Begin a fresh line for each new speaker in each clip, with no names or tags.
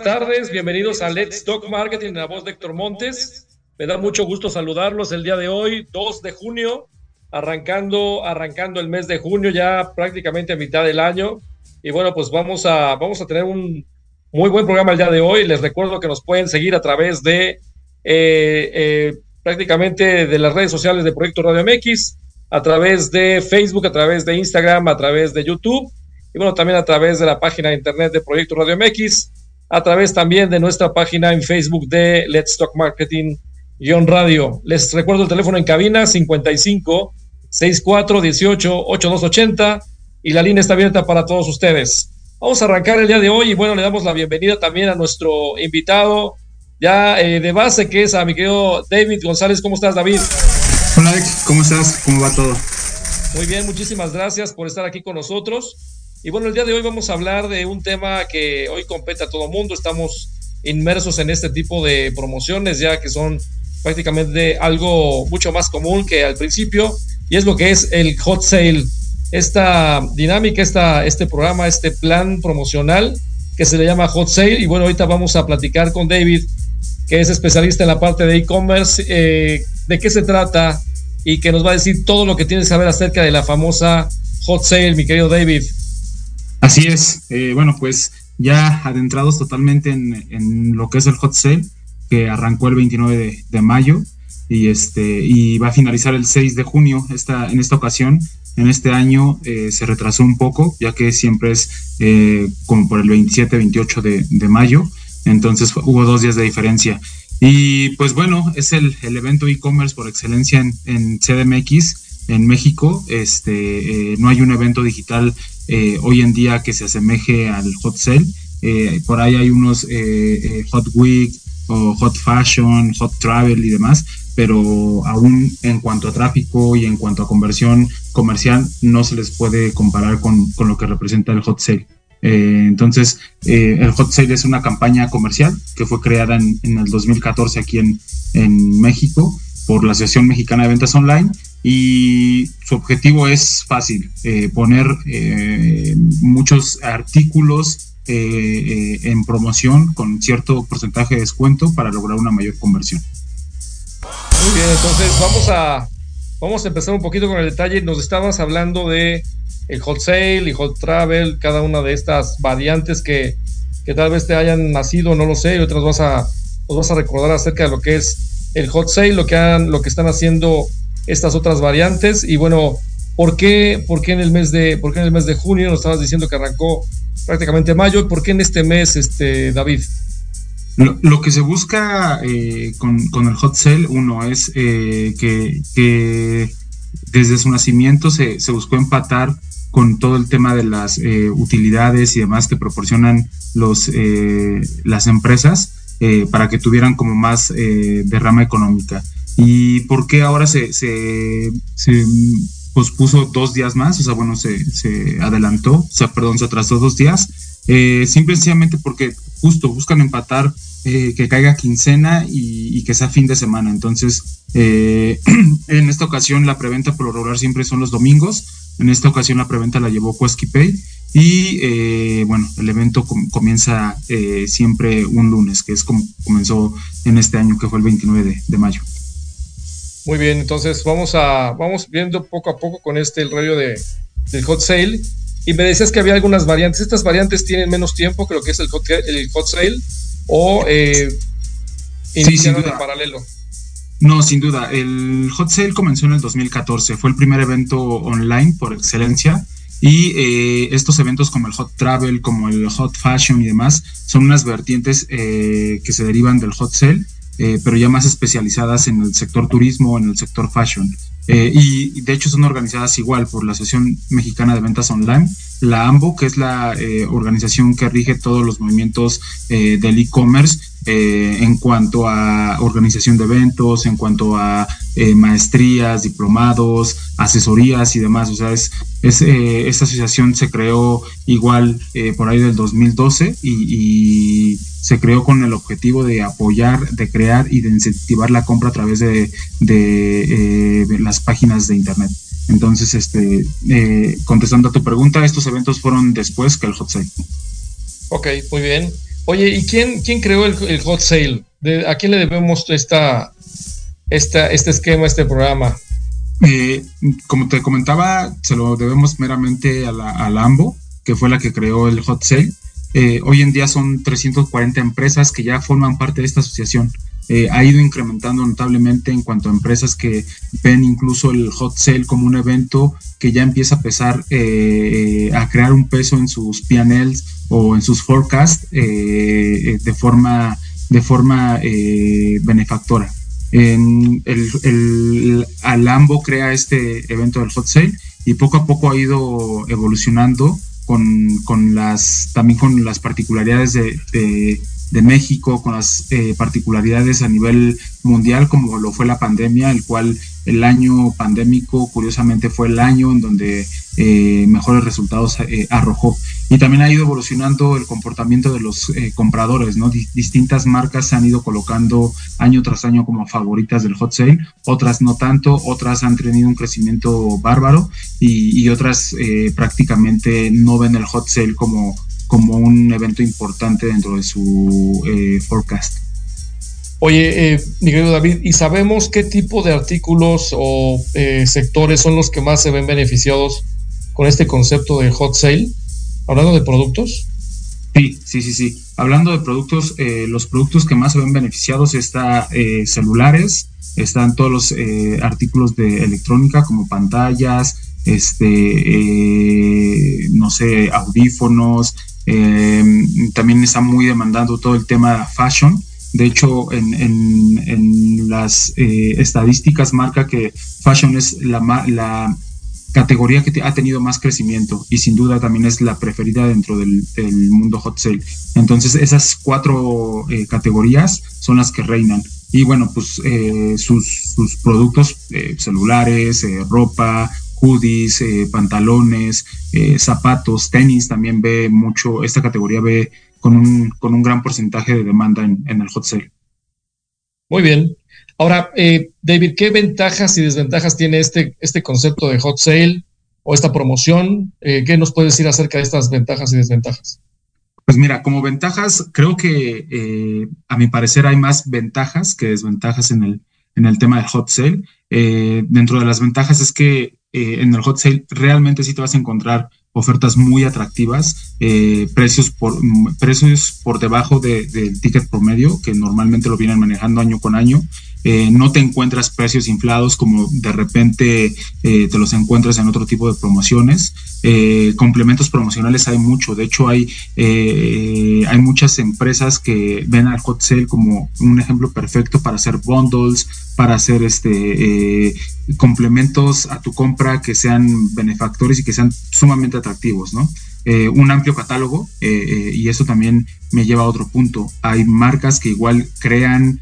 Buenas tardes, bienvenidos a Let's Talk Marketing, la voz de Héctor Montes. Me da mucho gusto saludarlos el día de hoy, 2 de junio, arrancando, arrancando el mes de junio, ya prácticamente a mitad del año. Y bueno, pues vamos a, vamos a tener un muy buen programa el día de hoy. Les recuerdo que nos pueden seguir a través de eh, eh, prácticamente de las redes sociales de Proyecto Radio MX, a través de Facebook, a través de Instagram, a través de YouTube y bueno, también a través de la página de internet de Proyecto Radio MX, a través también de nuestra página en Facebook de Let's Talk Marketing Radio. Les recuerdo el teléfono en cabina 55 64 18 8280 y la línea está abierta para todos ustedes. Vamos a arrancar el día de hoy y bueno, le damos la bienvenida también a nuestro invitado ya eh, de base que es a mi querido David González. ¿Cómo estás, David?
Hola, ¿cómo estás? ¿Cómo va todo?
Muy bien, muchísimas gracias por estar aquí con nosotros. Y bueno, el día de hoy vamos a hablar de un tema que hoy compete a todo mundo. Estamos inmersos en este tipo de promociones ya que son prácticamente algo mucho más común que al principio y es lo que es el hot sale. Esta dinámica, esta, este programa, este plan promocional que se le llama hot sale. Y bueno, ahorita vamos a platicar con David, que es especialista en la parte de e-commerce, eh, de qué se trata y que nos va a decir todo lo que tienes que saber acerca de la famosa hot sale, mi querido David.
Así es, eh, bueno, pues ya adentrados totalmente en, lo que es el hot sale, que arrancó el 29 de, mayo y, este, y va a finalizar el 6 de junio. Esta, en esta ocasión, en este año, eh, se retrasó un poco, ya que siempre es eh, como por el 27, 28 de, mayo, entonces hubo dos días de diferencia. Y pues bueno, es el, evento e-commerce por excelencia en, en CDMX en México. Este, no hay un evento digital eh, hoy en día que se asemeje al hot sale. Eh, por ahí hay unos eh, hot week o hot fashion, hot travel y demás, pero aún en cuanto a tráfico y en cuanto a conversión comercial no se les puede comparar con, con lo que representa el hot sale. entonces, el Hot Sale es una campaña comercial que fue creada en, en el 2014 aquí en, en, México por la Asociación Mexicana de Ventas Online y su objetivo es fácil, eh, poner eh, muchos artículos eh, en promoción con cierto porcentaje de descuento para lograr una mayor conversión.
Muy bien, entonces vamos a, vamos a empezar un poquito con el detalle. Nos estabas hablando de el hot sale y hot travel, cada una de estas variantes que, que tal vez te hayan nacido, no lo sé, y otras vas a, nos vas a recordar acerca de lo que es el hot sale, lo que, lo que están haciendo estas otras variantes. Y bueno, ¿por qué, por qué en el mes de, por en el mes de junio nos estabas diciendo que arrancó prácticamente mayo? ¿Por qué en este mes, este, David?
Lo, que se busca eh, con, el hot sale, uno, es eh, que, desde su nacimiento se, buscó empatar con todo el tema de las eh, utilidades y demás que proporcionan los, las empresas para que tuvieran como más derrama económica. ¿Y por qué ahora se, se, pospuso dos días más? O sea, bueno, se, se adelantó, o sea, perdón, se atrasó dos días. Eh, simplemente porque justo buscan empatar eh, que caiga quincena y, que sea fin de semana. Entonces, eh, en esta ocasión la preventa por lo regular siempre son los domingos. En esta ocasión la preventa la llevó Pay y eh, bueno, el evento comienza siempre un lunes, que es como comenzó en este año, que fue el 29 de mayo.
Muy bien, entonces vamos a vamos viendo poco a poco con este el rollo de, del hot sale. Y me decías que había algunas variantes. ¿Estas variantes tienen menos tiempo lo que es el hot, el hot sale? ¿O eh, en paralelo?
No, sin duda. El hot sale comenzó en el 2014. Fue el primer evento online por excelencia. Y eh, estos eventos como el hot travel, como el hot fashion y demás, son unas vertientes eh, que se derivan del hot sale, eh, pero ya más especializadas en el sector turismo, en el sector fashion. Eh, y de hecho son organizadas igual por la Asociación Mexicana de Ventas Online, la AMBO, que es la eh, organización que rige todos los movimientos del e-commerce en cuanto a organización de eventos, en cuanto a maestrías, diplomados, asesorías y demás. O sea, es, es esta asociación se creó igual por ahí del 2012 y, y se creó con el objetivo de apoyar, de crear y de incentivar la compra a través de, de, de las páginas de Internet. Entonces, este, eh, contestando a tu pregunta, estos eventos fueron después que el hot sale.
Ok, muy bien. Oye, ¿y quién, quién creó el, el hot sale? ¿De, ¿A quién le debemos esta, esta, este esquema, este programa?
Eh, como te comentaba, se lo debemos meramente a la, a la AMBO, que fue la que creó el hot sale. Eh, hoy en día son 340 empresas que ya forman parte de esta asociación. Eh, ha ido incrementando notablemente en cuanto a empresas que ven incluso el hot sale como un evento que ya empieza a pesar, eh, a crear un peso en sus PNLs o en sus forecasts de forma, de forma benefactora. Alambo crea este evento del hot sale y poco a poco ha ido evolucionando con, con las también con las particularidades de, de de México, con las eh, particularidades a nivel mundial, como lo fue la pandemia, el cual el año pandémico, curiosamente, fue el año en donde eh, mejores resultados eh, arrojó. Y también ha ido evolucionando el comportamiento de los eh, compradores, ¿no? Distintas marcas se han ido colocando año tras año como favoritas del hot sale, otras no tanto, otras han tenido un crecimiento bárbaro y, y otras eh, prácticamente no ven el hot sale como como un evento importante dentro de su eh, forecast.
Oye, eh, mi querido David, ¿y sabemos qué tipo de artículos o eh, sectores son los que más se ven beneficiados con este concepto de hot sale? Hablando de productos.
Sí, sí, sí, sí. Hablando de productos, eh, los productos que más se ven beneficiados están eh, celulares, están todos los eh, artículos de electrónica como pantallas, este, no sé, audífonos, eh, también está muy demandando todo el tema fashion. De hecho, en, en, en las eh, estadísticas marca que fashion es la, la categoría que ha tenido más crecimiento y sin duda también es la preferida dentro del, mundo hot sale. Entonces, esas cuatro eh, categorías son las que reinan. Y bueno, pues eh, sus, productos eh, celulares, ropa, hoodies, eh, pantalones, eh, zapatos, tenis, también ve mucho, esta categoría ve con un, con un gran porcentaje de demanda en, en el hot sale.
Muy bien. Ahora, eh, David, ¿qué ventajas y desventajas tiene este, este concepto de hot sale o esta promoción? ¿Qué nos puedes decir acerca de estas ventajas y desventajas?
Pues mira, como ventajas, creo que a mi parecer hay más ventajas que desventajas en el, en el tema del hot sale. Eh, dentro de las ventajas es que eh, en el hot sale realmente sí te vas a encontrar ofertas muy atractivas, eh, precios por precios por debajo del de, de ticket promedio que normalmente lo vienen manejando año con año. Eh, no te encuentras precios inflados como de repente eh, te los encuentras en otro tipo de promociones. Eh, complementos promocionales hay mucho, de hecho hay, hay muchas empresas que ven al hot sale como un ejemplo perfecto para hacer bundles, para hacer este complementos a tu compra que sean benefactores y que sean sumamente atractivos, ¿no? Eh, un amplio catálogo eh, eh, y eso también me lleva a otro punto. Hay marcas que igual crean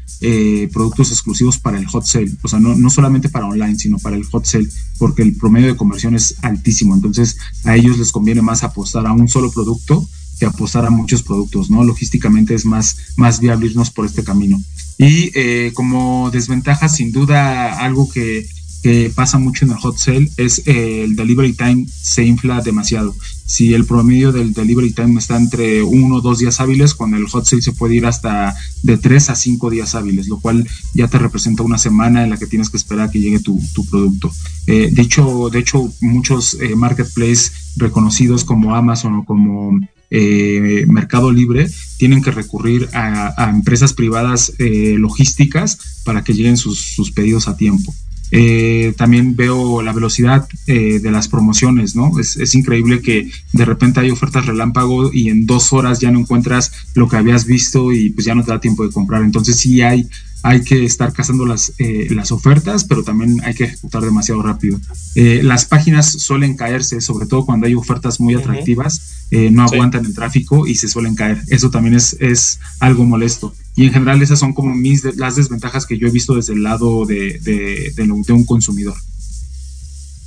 productos exclusivos para el hot sale, o sea, no, no solamente para online, sino para el hot sale, porque el promedio de conversión es altísimo. Entonces, a ellos les conviene más apostar a un solo producto que apostar a muchos productos, ¿no? Logísticamente es más, más viable irnos por este camino. Y como desventaja, sin duda, algo que, que pasa mucho en el hot sale es eh, el delivery time se infla demasiado. Si el promedio del delivery time está entre uno o dos días hábiles, con el hot sale se puede ir hasta de tres a cinco días hábiles, lo cual ya te representa una semana en la que tienes que esperar a que llegue tu, producto. Eh, de, hecho, de hecho, muchos eh, marketplaces reconocidos como Amazon o como eh, Mercado Libre tienen que recurrir a, empresas privadas logísticas para que lleguen sus, pedidos a tiempo. Eh, también veo la velocidad de las promociones, ¿no? Es, es, increíble que de repente hay ofertas relámpago y en dos horas ya no encuentras lo que habías visto y pues ya no te da tiempo de comprar. Entonces sí hay hay que estar cazando las, eh, las ofertas, pero también hay que ejecutar demasiado rápido. Eh, las páginas suelen caerse, sobre todo cuando hay ofertas muy atractivas, eh, no aguantan el tráfico y se suelen caer. Eso también es, es algo molesto. Y en general esas son como mis las desventajas que yo he visto desde el lado de, de, de, un consumidor.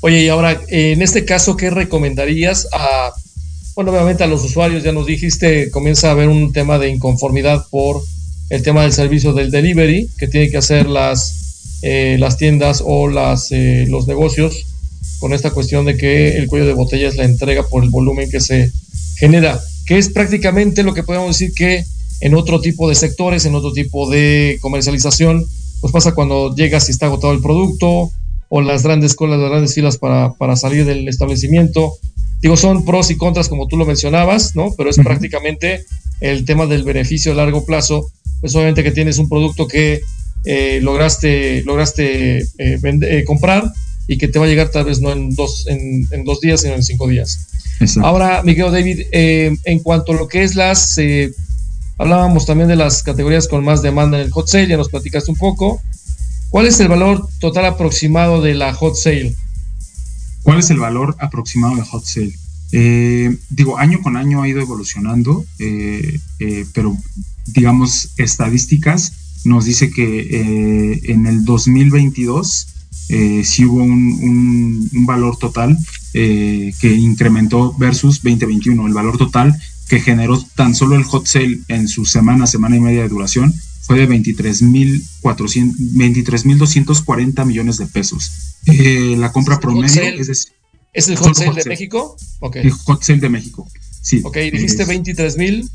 Oye, y ahora, en este caso, ¿qué recomendarías a, bueno, obviamente a los usuarios? Ya nos dijiste, comienza a haber un tema de inconformidad por el tema del servicio del delivery que tienen que hacer las, eh, las tiendas o las, eh, los negocios con esta cuestión de que el cuello de botella es la entrega por el volumen que se genera, que es prácticamente lo que podemos decir que en otro tipo de sectores, en otro tipo de comercialización, pues pasa cuando llegas y está agotado el producto o las grandes colas, las grandes filas para, para salir del establecimiento. Digo, son pros y contras como tú lo mencionabas, ¿no? Pero es prácticamente el tema del beneficio a largo plazo pues obviamente que tienes un producto que eh, lograste, lograste eh, eh, comprar y que te va a llegar tal vez no en dos, en, dos días, sino en cinco días. Ahora, Miguel David, en cuanto a lo que es las, hablábamos también de las categorías con más demanda en el hot sale, ya nos platicaste un poco. ¿Cuál es el valor total aproximado de la hot sale?
¿Cuál es el valor aproximado de hot sale? digo, año con año ha ido evolucionando, pero digamos, estadísticas, nos dice que eh, en el 2022 eh, sí hubo un, valor total eh, que incrementó versus 2021. El valor total que generó tan solo el hot sale en su semana, semana y media de duración fue de 23.240 millones de pesos. la compra promedio
es ¿Es el hot, sale de México?
El hot sale de México, sí.
Ok, dijiste 23 mil.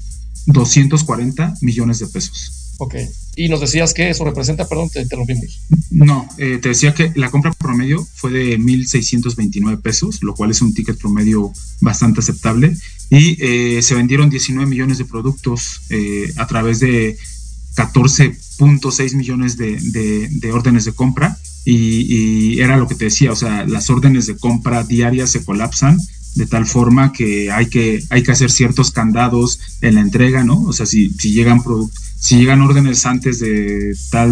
240 millones de pesos.
Ok. Y nos decías que eso representa, perdón, te interrumpimos.
No, eh, te decía que la compra promedio fue de 1.629 pesos, lo cual es un ticket promedio bastante aceptable. Y eh, se vendieron 19 millones de productos eh, a través de 14.6 millones de, órdenes de compra. Y, y, era lo que te decía, o sea, las órdenes de compra diarias se colapsan de tal forma que hay que, hay que hacer ciertos candados en la entrega, ¿no? O sea, si, si llegan si llegan órdenes antes de tal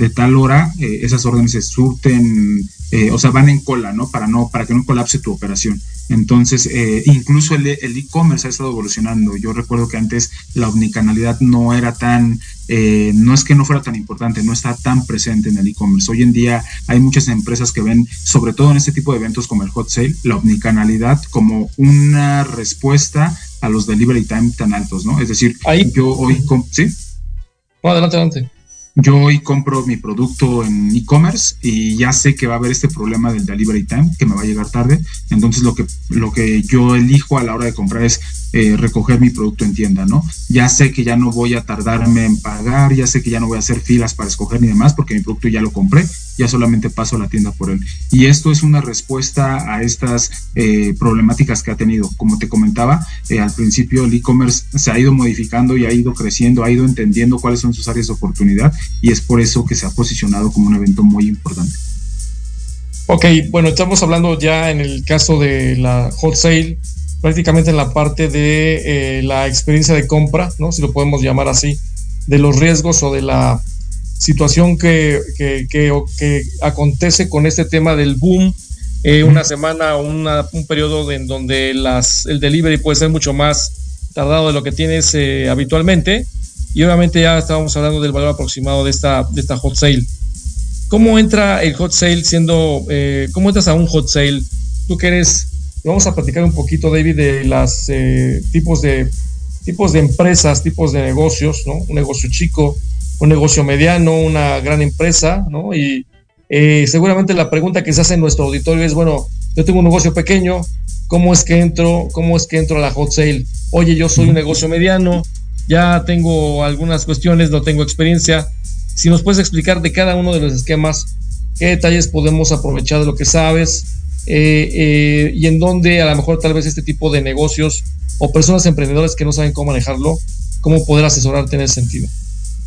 de tal hora, eh, esas órdenes se surten, eh, o sea, van en cola, ¿no? Para no, para que no colapse tu operación. Entonces, eh, incluso el e-commerce ha estado evolucionando. Yo recuerdo que antes la omnicanalidad no era tan, eh, no es que no fuera tan importante, no está tan presente en el e-commerce. Hoy en día hay muchas empresas que ven, sobre todo en este tipo de eventos como el hot sale, la omnicanalidad como una respuesta a los delivery time tan altos, ¿no? Es decir, yo hoy, ¿sí?
adelante, adelante
yo hoy compro mi producto en e-commerce y ya sé que va a haber este problema del delivery time que me va a llegar tarde. Entonces lo que, lo que yo elijo a la hora de comprar es eh, recoger mi producto en tienda, ¿no? Ya sé que ya no voy a tardarme en pagar, ya sé que ya no voy a hacer filas para escoger ni demás porque mi producto ya lo compré, ya solamente paso a la tienda por él. Y esto es una respuesta a estas eh, problemáticas que ha tenido. Como te comentaba, eh, al principio el e-commerce se ha ido modificando y ha ido creciendo, ha ido entendiendo cuáles son sus áreas de oportunidad y es por eso que se ha posicionado como un evento muy importante.
Ok, bueno, estamos hablando ya en el caso de la hot sale prácticamente en la parte de eh, la experiencia de compra, ¿no? si lo podemos llamar así, de los riesgos o de la situación que, que, que, acontece con este tema del boom, eh, una semana o un periodo en donde las, el delivery puede ser mucho más tardado de lo que tienes eh, habitualmente. Y obviamente ya estábamos hablando del valor aproximado de esta, de esta hot sale. ¿Cómo entra el hot sale siendo, cómo entras a un hot sale? Tú que eres Vamos a platicar un poquito, David, de los eh, tipos, de, tipos de empresas, tipos de negocios, ¿no? Un negocio chico, un negocio mediano, una gran empresa, ¿no? Y eh, seguramente la pregunta que se hace en nuestro auditorio es, bueno, yo tengo un negocio pequeño, ¿cómo es que entro, cómo es que entro a la hot sale? Oye, yo soy un negocio mediano, ya tengo algunas cuestiones, no tengo experiencia. Si nos puedes explicar de cada uno de los esquemas, qué detalles podemos aprovechar de lo que sabes, y en donde a lo mejor tal vez este tipo de negocios o personas emprendedoras que no saben cómo manejarlo, cómo poder asesorarte en ese sentido.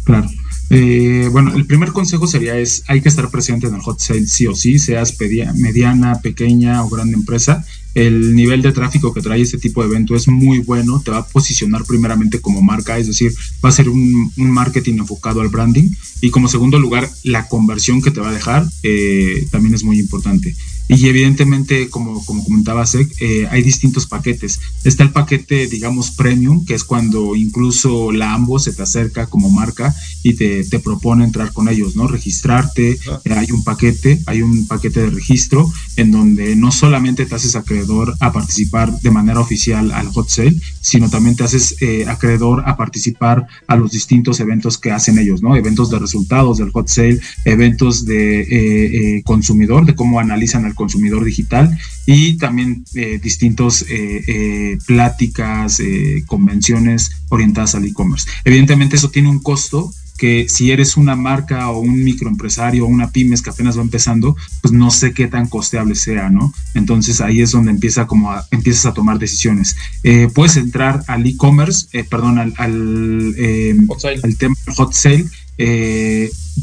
Claro. Eh, bueno, el primer consejo sería es, hay que estar presente en el hot sale sí o sí, seas mediana, pequeña o grande empresa. El nivel de tráfico que trae este tipo de evento es muy bueno, te va a posicionar primeramente como marca, es decir, va a ser un, marketing enfocado al branding. Y como segundo lugar, la conversión que te va a dejar eh, también es muy importante. Y evidentemente, como, como comentaba Sec, eh, hay distintos paquetes. Está el paquete, digamos, premium, que es cuando incluso la AMBO se te acerca como marca y te, te propone entrar con ellos, ¿no? Registrarte. Eh, hay un paquete, hay un paquete de registro en donde no solamente te haces a participar de manera oficial al hot sale, sino también te haces eh, acreedor a participar a los distintos eventos que hacen ellos, ¿no? Eventos de resultados del hot sale, eventos de consumidor, de cómo analizan el consumidor digital y también eh, distintos eh, eh, pláticas, convenciones orientadas al e-commerce. Evidentemente eso tiene un costo que si eres una marca o un microempresario o una pymes que apenas va empezando, pues no sé qué tan costeable sea, ¿no? Entonces ahí es donde empieza como empiezas a tomar decisiones. puedes entrar al e-commerce, perdón, al, al, al tema hot sale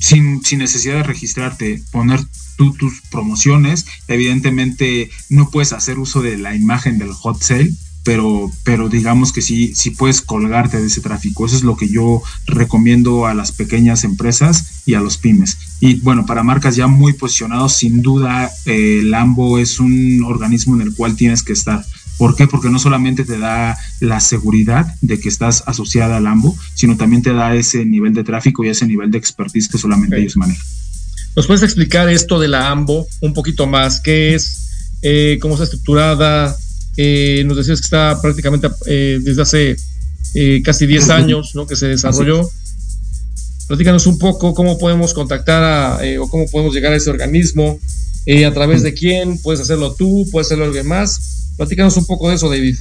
sin, sin necesidad de registrarte, poner tus promociones. Evidentemente no puedes hacer uso de la imagen del hot sale, pero, pero digamos que sí, sí puedes colgarte de ese tráfico. Eso es lo que yo recomiendo a las pequeñas empresas y a los pymes. Y bueno, para marcas ya muy posicionados, sin duda, eh, Lambo es un organismo en el cual tienes que estar. ¿Por qué? Porque no solamente te da la seguridad de que estás asociada a Lambo, sino también te da ese nivel de tráfico y ese nivel de expertise que solamente ellos manejan.
¿Nos puedes explicar esto de la AMBO un poquito más? ¿Qué es? Eh, ¿Cómo está estructurada? Eh, nos decías que está prácticamente eh, desde hace casi 10 años ¿no? que se desarrolló. Platícanos un poco cómo podemos contactar a, o cómo podemos llegar a ese organismo, a través de quién, puedes hacerlo tú, puedes hacerlo alguien más. Platícanos un poco de eso, David.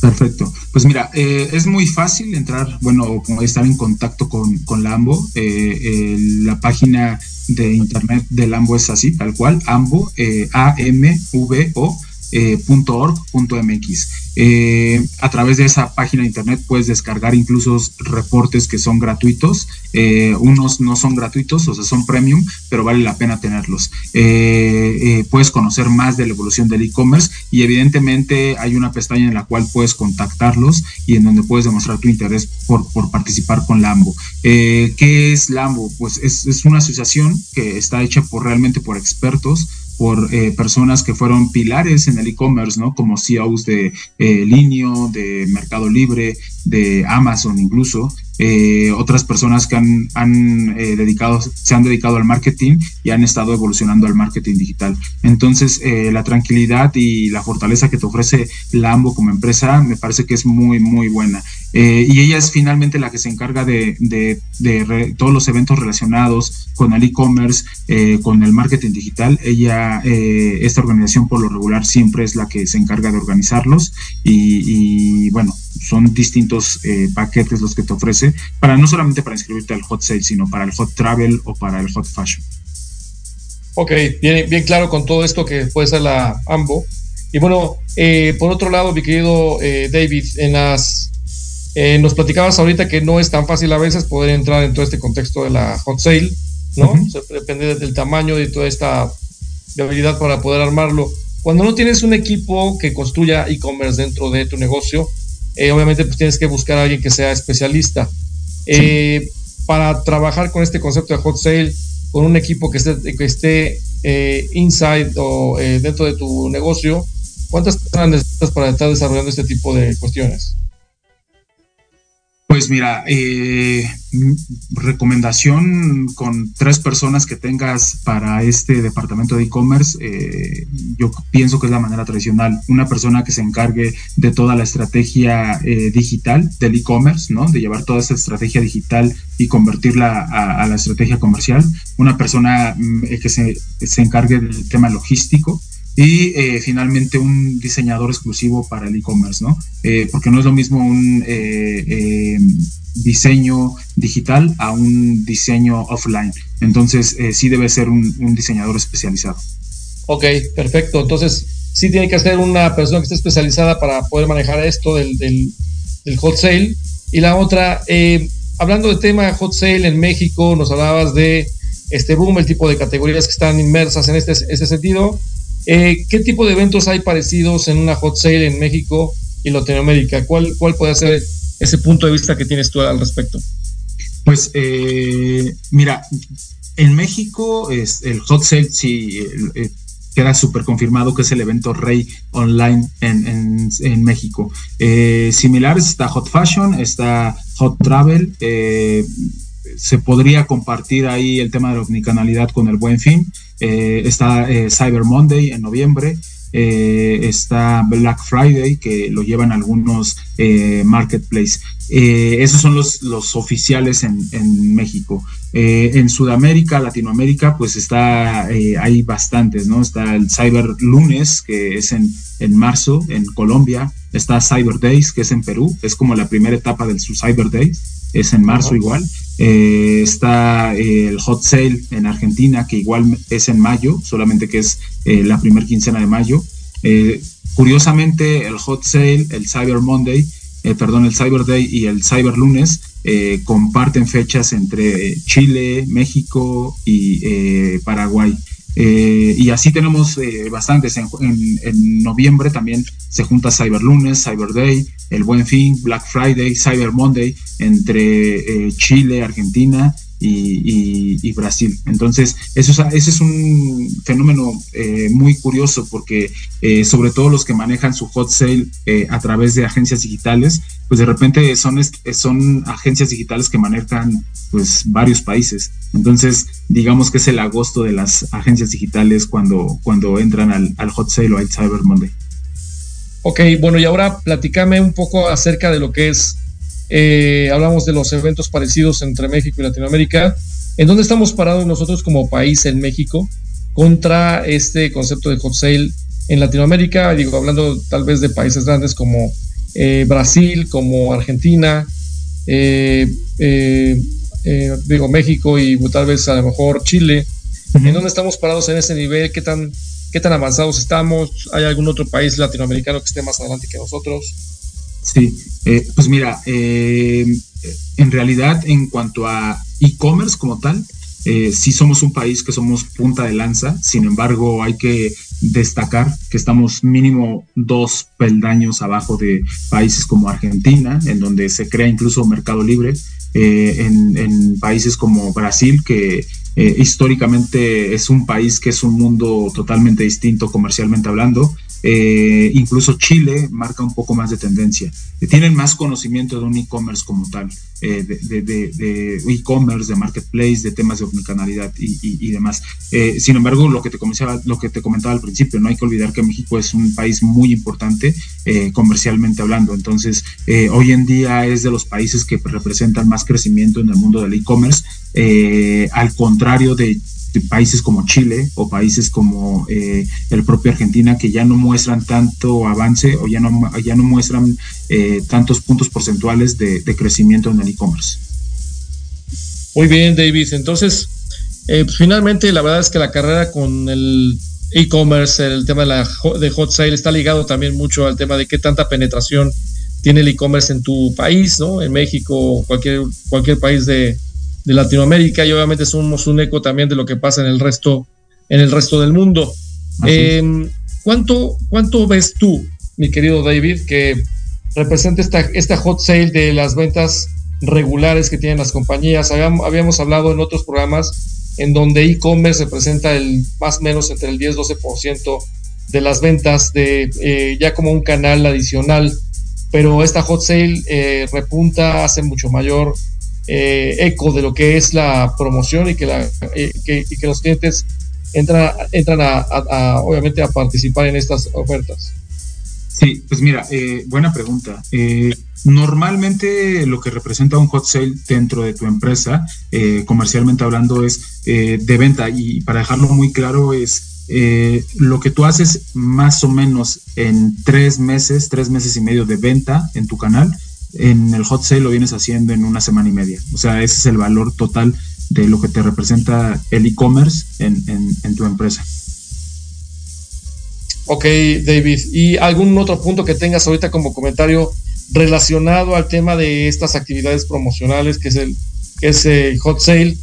Perfecto. Pues mira, eh, es muy fácil entrar, bueno, estar en contacto con, con Lambo. Eh, la página de internet de Lambo es así, tal cual, AMBO, eh, A-M-V-O eh, .org.mx. Eh, a través de esa página de internet puedes descargar incluso reportes que son gratuitos. Eh, unos no son gratuitos, o sea, son premium, pero vale la pena tenerlos. puedes conocer más de la evolución del e-commerce y evidentemente hay una pestaña en la cual puedes contactarlos y en donde puedes demostrar tu interés por, participar con Lambo. ¿Qué es Lambo? Pues es, es una asociación que está hecha por realmente por expertos por eh, personas que fueron pilares en el e-commerce, ¿no? Como CEOs de eh, Linio, de Mercado Libre, de Amazon incluso, eh, otras personas que han, han eh, dedicado, se han dedicado al marketing y han estado evolucionando al marketing digital. Entonces, eh, la tranquilidad y la fortaleza que te ofrece la AMBO como empresa me parece que es muy, muy buena. Y ella es finalmente la que se encarga de, de, de todos los eventos relacionados con el e-commerce, con el marketing digital. Ella, esta organización por lo regular siempre es la que se encarga de organizarlos y, y bueno, son distintos paquetes los que te ofrece para no solamente para inscribirte al hot sale, sino para el hot travel o para el hot fashion.
Ok, bien, bien claro con todo esto que puede ser la AMBO. Y bueno, eh, por otro lado, mi querido eh, David, en las, eh, nos platicabas ahorita que no es tan fácil a veces poder entrar en todo este contexto de la hot sale, ¿no? depende del tamaño de toda esta habilidad para poder armarlo. Cuando no tienes un equipo que construya e-commerce dentro de tu negocio, eh, obviamente pues tienes que buscar a alguien que sea especialista. Eh, para trabajar con este concepto de hot sale, con un equipo que esté, que esté eh, inside o dentro de tu negocio, ¿cuántas personas necesitas para estar desarrollando este tipo de cuestiones?
Pues mira, eh, recomendación con tres personas que tengas para este departamento de e-commerce, eh, yo pienso que es la manera tradicional. Una persona que se encargue de toda la estrategia eh, digital del e-commerce, ¿no? De llevar toda esa estrategia digital y convertirla a, la estrategia comercial. Una persona mm, que se, se encargue del tema logístico y eh, finalmente un diseñador exclusivo para el e-commerce, ¿no? Eh, porque no es lo mismo un eh, diseño digital a un diseño offline. Entonces, sí debe ser un, diseñador especializado.
Ok, perfecto. Entonces, sí tiene que ser una persona que esté especializada para poder manejar esto del, del, hot sale. Y la otra, hablando de tema hot sale en México, nos hablabas de este boom, el tipo de categorías que están inmersas en este, este sentido. Eh, ¿Qué tipo de eventos hay parecidos en una hot sale en México y Latinoamérica? ¿Cuál, puede ser ese punto de vista que tienes tú al respecto?
Pues eh, mira, en México es el hot sale sí eh, queda súper confirmado que es el evento rey online en, México. similares está Hot Fashion, está Hot Travel se podría compartir ahí el tema de la omnicanalidad con el buen fin. Eh, está eh, Cyber Monday en noviembre. Eh, está Black Friday, que lo llevan algunos marketplaces. esos son los, los oficiales en, en México. en Sudamérica, Latinoamérica, pues está, hay bastantes, ¿no? Está el Cyber Lunes, que es en, en marzo, en Colombia. Está Cyber Days, que es en Perú. Es como la primera etapa del Cyber Days es en marzo igual. Eh, está eh, el Hot Sale en Argentina, que igual es en mayo, solamente que es eh, la primera quincena de mayo. Curiosamente, el Hot Sale, el Cyber Monday, perdón, el Cyber Day y el Cyber Lunes comparten fechas entre Chile, México y Paraguay. Eh, y así tenemos eh, bastantes. En, noviembre también se junta Cyber Lunes, Cyber Day, el Buen Fin, Black Friday, Cyber Monday entre eh, Chile, Argentina y, Brasil. Entonces, eso ese es un fenómeno eh, muy curioso porque eh, sobre todo los que manejan su hot sale eh, a través de agencias digitales, pues de repente son, son agencias digitales que manejan pues varios países. Entonces, digamos que es el agosto de las agencias digitales cuando, cuando entran al, al hot sale o al Cyber Monday.
Ok, bueno, y ahora platícame un poco acerca de lo que es eh, hablamos de los eventos parecidos entre México y Latinoamérica. ¿En dónde estamos parados nosotros como país en México contra este concepto de hot sale en Latinoamérica? Digo, hablando tal vez de países grandes como eh, Brasil, como Argentina, eh, digo, México y tal vez a lo mejor Chile. ¿En dónde estamos parados en ese nivel? ¿Qué tan, ¿Qué tan avanzados estamos? ¿Hay algún otro país latinoamericano que esté más adelante que nosotros?
Sí, eh, pues mira, eh, en realidad en cuanto a e-commerce como tal, eh, sí somos un país que somos punta de lanza, sin embargo hay que destacar que estamos mínimo dos peldaños abajo de países como Argentina, en donde se crea incluso mercado libre, en, en, países como Brasil, que históricamente es un país que es un mundo totalmente distinto comercialmente hablando, eh, incluso Chile marca un poco más de tendencia. Eh, tienen más conocimiento de un e-commerce como tal, eh, de e-commerce, de, marketplace, de temas de omnicanalidad y, demás. sin embargo, lo que, te lo que te comentaba al principio, no hay que olvidar que México es un país muy importante comercialmente hablando. Entonces, hoy en día es de los países que representan más crecimiento en el mundo del e-commerce, al contrario de países como Chile o países como eh, el propio Argentina que ya no muestran tanto avance o ya no, ya no muestran eh, tantos puntos porcentuales de, crecimiento en el e-commerce.
Muy bien, David. Entonces, eh, pues, finalmente la verdad es que la carrera con el e-commerce, el tema de, la, de hot sale está ligado también mucho al tema de qué tanta penetración tiene el e-commerce en tu país, ¿no? En México, cualquier, cualquier país de, de Latinoamérica y obviamente somos un eco también de lo que pasa en el resto, en el resto del mundo. Em, ¿cuánto, ¿Cuánto ves tú, mi querido David, que representa esta, esta hot sale de las ventas regulares que tienen las compañías? Habíamos, hablado en otros programas en donde e-commerce representa el más o menos entre el 10-12% de las ventas de eh, ya como un canal adicional, pero esta hot sale eh, repunta, hace mucho mayor eh, eco de lo que es la promoción y que, eh, los clientes entran, entran a, obviamente a participar en estas ofertas.
Sí, pues mira, eh, buena pregunta. normalmente lo que representa un hot sale dentro de tu empresa, comercialmente hablando, es de venta y para dejarlo muy claro es lo que tú haces más o menos en tres meses, tres meses y medio de venta en tu canal, en el hot sale lo vienes haciendo en una semana y media. O sea, ese es el valor total de lo que te representa el e-commerce en, tu empresa.
Ok, David. ¿Y algún otro punto que tengas ahorita como comentario relacionado al tema de estas actividades promocionales, que es el, que es el hot sale?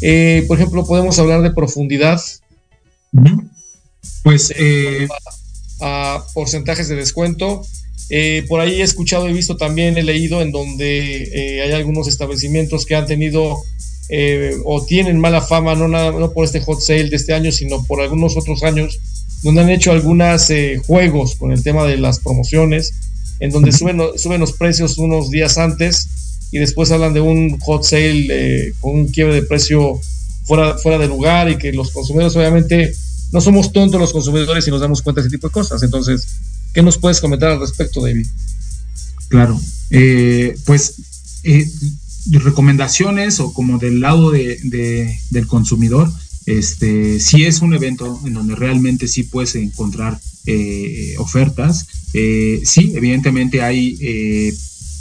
Eh, por ejemplo, podemos hablar de profundidad.
Pues eh,
a, porcentajes de descuento. Eh, por ahí he escuchado, he visto también, he leído en donde hay algunos establecimientos que han tenido o tienen mala fama, no, nada, no por este hot sale de este año, sino por algunos otros años, donde han hecho algunos juegos con el tema de las promociones, en donde suben, suben los precios unos días antes y después hablan de un hot sale eh, con un quiebre de precio fuera, fuera de lugar y que los consumidores obviamente no somos tontos los consumidores y nos damos cuenta de ese tipo de cosas. Entonces, ¿qué nos puedes comentar al respecto, David?
Claro, eh, pues eh, recomendaciones o como del lado de, del consumidor, este, si es un evento en donde realmente sí puedes encontrar ofertas, sí, evidentemente hay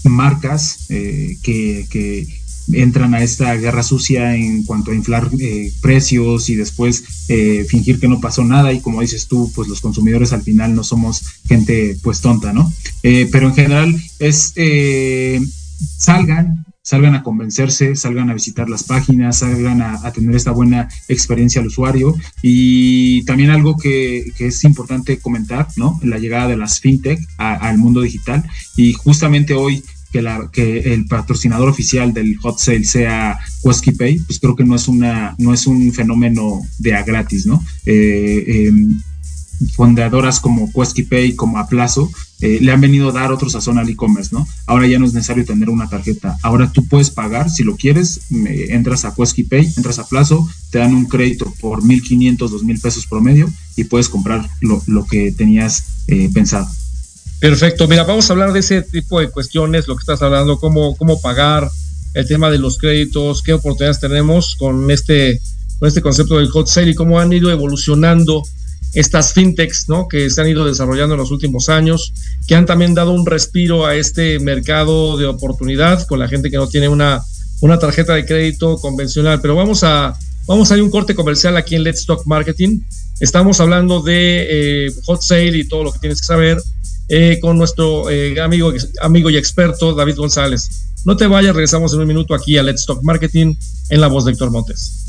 marcas eh, que, entran a esta guerra sucia en cuanto a inflar eh, precios y después eh, fingir que no pasó nada y como dices tú, pues los consumidores al final no somos gente pues tonta, ¿no? pero en general es salgan, salgan a convencerse, salgan a visitar las páginas, salgan a, tener esta buena experiencia al usuario. Y también algo que, es importante comentar, ¿no? La llegada de las fintech al mundo digital. Y justamente hoy que, la, que el patrocinador oficial del hot sale sea Quesky Pay, pues creo que no es, una, no es un fenómeno de a gratis, ¿no? Eh, em, fundadoras como Quesky Pay, como Aplazo, eh, le han venido a dar otro sazón al e-commerce, ¿no? Ahora ya no es necesario tener una tarjeta. Ahora tú puedes pagar, si lo quieres, entras a Quesky Pay, entras a Plazo, te dan un crédito por 1.500, 2.000 pesos promedio y puedes comprar lo, que tenías eh, pensado.
Perfecto. Mira, vamos a hablar de ese tipo de cuestiones, lo que estás hablando, cómo, cómo pagar, el tema de los créditos, qué oportunidades tenemos con este, con este concepto del hot sale y cómo han ido evolucionando estas fintechs, ¿no? Que se han ido desarrollando en los últimos años, que han también dado un respiro a este mercado de oportunidad con la gente que no tiene una, una tarjeta de crédito convencional. Pero vamos a, vamos a un corte comercial aquí en Let's Talk Marketing. Estamos hablando de eh, hot sale y todo lo que tienes que saber eh, con nuestro eh, amigo, amigo y experto David González. No te vayas, regresamos en un minuto aquí a Let's Talk Marketing en la voz de Héctor Montes.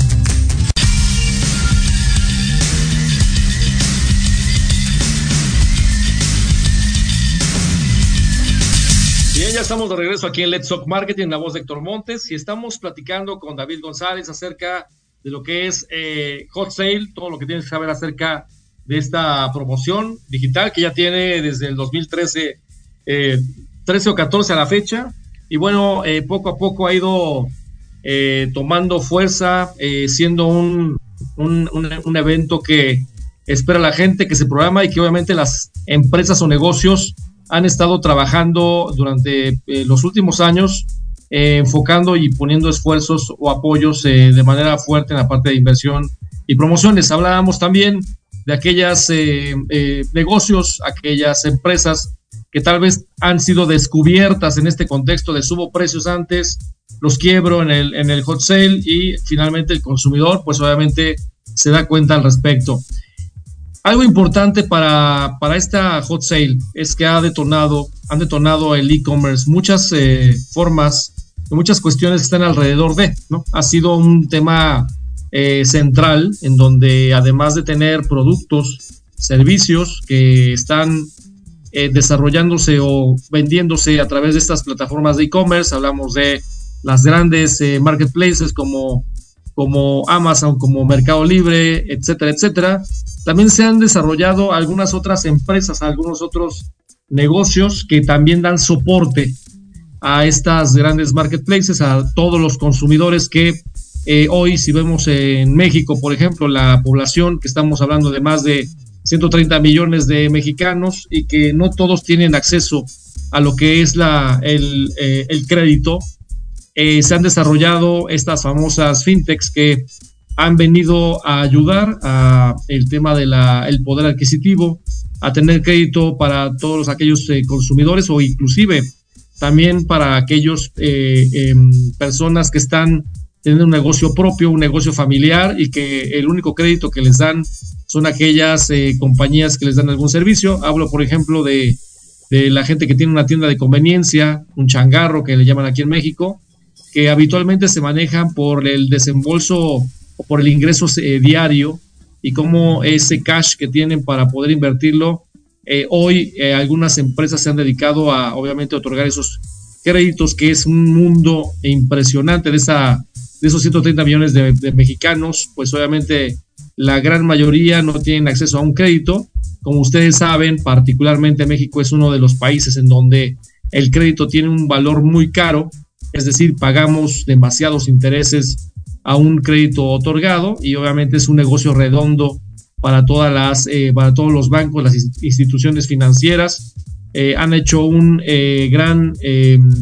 Bien, ya estamos de regreso aquí en Let's Talk Marketing, la voz de Héctor Montes, y estamos platicando con David González acerca de lo que es eh, Hot Sale, todo lo que tienes que saber acerca de esta promoción digital que ya tiene desde el 2013, 13 eh, o 14 a la fecha, y bueno, eh, poco a poco ha ido tomando fuerza, siendo un, un, un evento que espera la gente, que se programa y que obviamente las empresas o negocios han estado trabajando durante eh, los últimos años, eh, enfocando y poniendo esfuerzos o apoyos eh, de manera fuerte en la parte de inversión y promociones. Hablábamos también de aquellos negocios, aquellas empresas que tal vez han sido descubiertas en este contexto de subo precios antes, los quiebro en el, en el hot sale y finalmente el consumidor, pues obviamente se da cuenta al respecto. Algo importante para, para, esta hot sale es que ha detonado, han detonado el e-commerce muchas eh, formas, muchas cuestiones que están alrededor de, ¿no? Ha sido un tema eh, central en donde además de tener productos, servicios que están eh, desarrollándose o vendiéndose a través de estas plataformas de e-commerce, hablamos de las grandes marketplaces como, como Amazon, como Mercado Libre, etcétera, etcétera también se han desarrollado algunas otras empresas, algunos otros negocios que también dan soporte a estas grandes marketplaces, a todos los consumidores que eh, hoy, si vemos en México, por ejemplo, la población, que estamos hablando de más de 130 millones de mexicanos y que no todos tienen acceso a lo que es la, el, eh, crédito, eh, se han desarrollado estas famosas fintechs que han venido a ayudar a el tema del el poder adquisitivo, a tener crédito para todos aquellos eh, consumidores o inclusive también para aquellos eh, em, personas que están teniendo un negocio propio, un negocio familiar y que el único crédito que les dan son aquellas eh, compañías que les dan algún servicio. Hablo, por ejemplo, de, de la gente que tiene una tienda de conveniencia, un changarro que le llaman aquí en México, que habitualmente se manejan por el desembolso por el ingreso eh, diario y cómo ese cash que tienen para poder invertirlo. Eh, hoy eh, algunas empresas se han dedicado a, obviamente, otorgar esos créditos, que es un mundo impresionante de, esa, de esos 130 millones de, de mexicanos, pues obviamente la gran mayoría no tienen acceso a un crédito. Como ustedes saben, particularmente México es uno de los países en donde el crédito tiene un valor muy caro, es decir, pagamos demasiados intereses a un crédito otorgado y obviamente es un negocio redondo para todas las eh, para todos los bancos las instituciones financieras. Eh, han hecho un eh, gran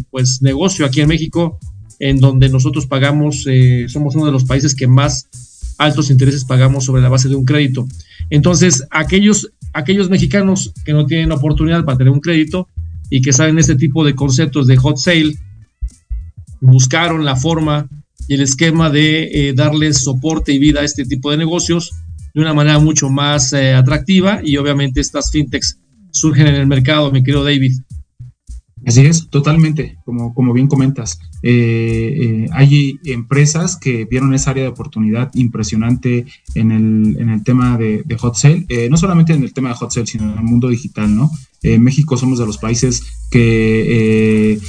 pues negocio aquí en México en donde nosotros pagamos somos uno de los países que más altos intereses pagamos sobre la base de un crédito. Entonces aquellos aquellos mexicanos que no tienen oportunidad para tener un crédito y que saben este tipo de conceptos de hot sale buscaron la forma y el esquema de eh, darles soporte y vida a este tipo de negocios de una manera mucho más eh, atractiva y obviamente estas fintechs surgen en el mercado, mi querido David.
Así es, totalmente, como, como bien comentas. Eh, hay empresas que vieron esa área de oportunidad impresionante en el, en el tema de, hot sale, no solamente en el tema de hot sale, sino en el mundo digital, ¿no? México somos de los países que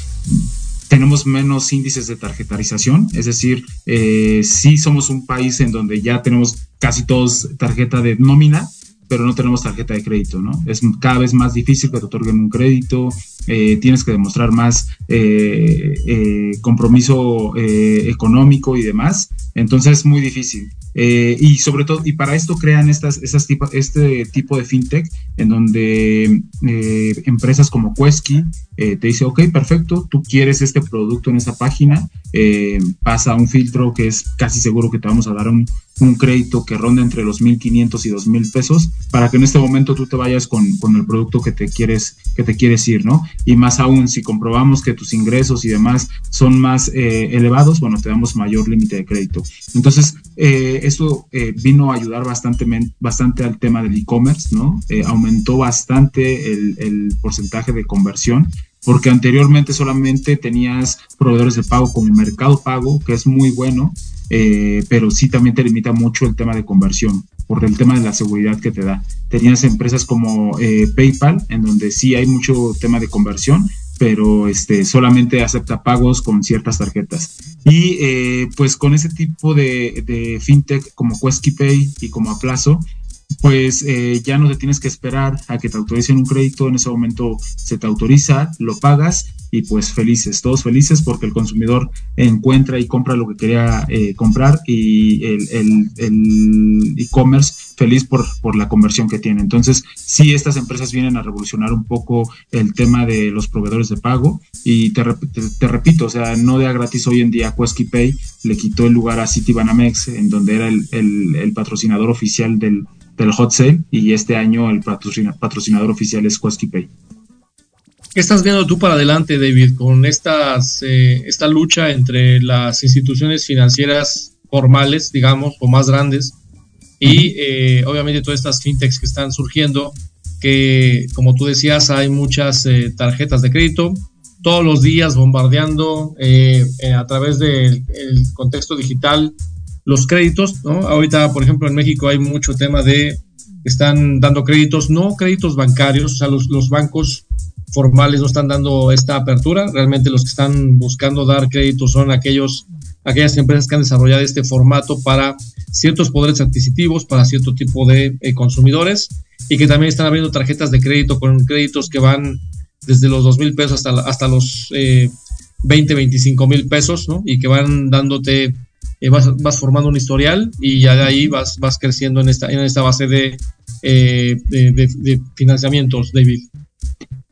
tenemos menos índices de tarjetarización, es decir, eh, sí somos un país en donde ya tenemos casi todos tarjeta de nómina, pero no tenemos tarjeta de crédito, ¿no? Es cada vez más difícil que te otorguen un crédito, eh, tienes que demostrar más eh, eh, compromiso económico y demás, entonces es muy difícil. y sobre todo, y para esto crean estas, estas este tipo de fintech en donde empresas como Quesky te dice, ok, perfecto, tú quieres este producto en esta página, pasa un filtro que es casi seguro que te vamos a dar un, un crédito que ronda entre los 1.500 y 2.000 pesos para que en este momento tú te vayas con, el producto que te quieres que te quieres ir, ¿no? Y más aún, si comprobamos que tus ingresos y demás son más eh, elevados, bueno, te damos mayor límite de crédito. Entonces, eh, esto eh, vino a ayudar bastante, bastante al tema del e-commerce, ¿no? aumentó bastante el porcentaje de conversión porque anteriormente solamente tenías proveedores de pago como Mercado Pago, que es muy bueno, eh, pero sí también te limita mucho el tema de conversión por el tema de la seguridad que te da. Tenías empresas como eh, PayPal, en donde sí hay mucho tema de conversión, pero este, solamente acepta pagos con ciertas tarjetas. Y eh, pues con ese tipo de, de fintech como Pay y como Aplazo, pues eh, ya no te tienes que esperar a que te autoricen un crédito, en ese momento se te autoriza, lo pagas y pues felices, todos felices porque el consumidor encuentra y compra lo que quería eh, comprar y el e-commerce feliz por, la conversión que tiene. Entonces, sí, estas empresas vienen a revolucionar un poco el tema de los proveedores de pago y te, te, repito, o sea, no de gratis hoy en día Pay le quitó el lugar a Citibanamex, en donde era el patrocinador oficial del del hot sale y este año el patrocinador oficial es Pay.
¿Qué estás viendo tú para adelante, David, con estas, eh, esta lucha entre las instituciones financieras formales, digamos, o más grandes, y eh, obviamente todas estas fintechs que están surgiendo, que como tú decías, hay muchas eh, tarjetas de crédito, todos los días bombardeando a través del contexto digital los créditos, ¿no? Ahorita, por ejemplo, en México hay mucho tema de están dando créditos, no créditos bancarios, o sea, los, los bancos formales no están dando esta apertura, realmente los que están buscando dar créditos son aquellos, aquellas empresas que han desarrollado este formato para ciertos poderes adquisitivos, para cierto tipo de eh, consumidores y que también están abriendo tarjetas de crédito con créditos que van desde los 2 mil pesos hasta, hasta los eh, 20, 25 mil pesos, ¿no? Y que van dándote eh, vas, formando un historial y ya de ahí vas, vas creciendo en esta, en esta base de, eh, de, financiamientos, David.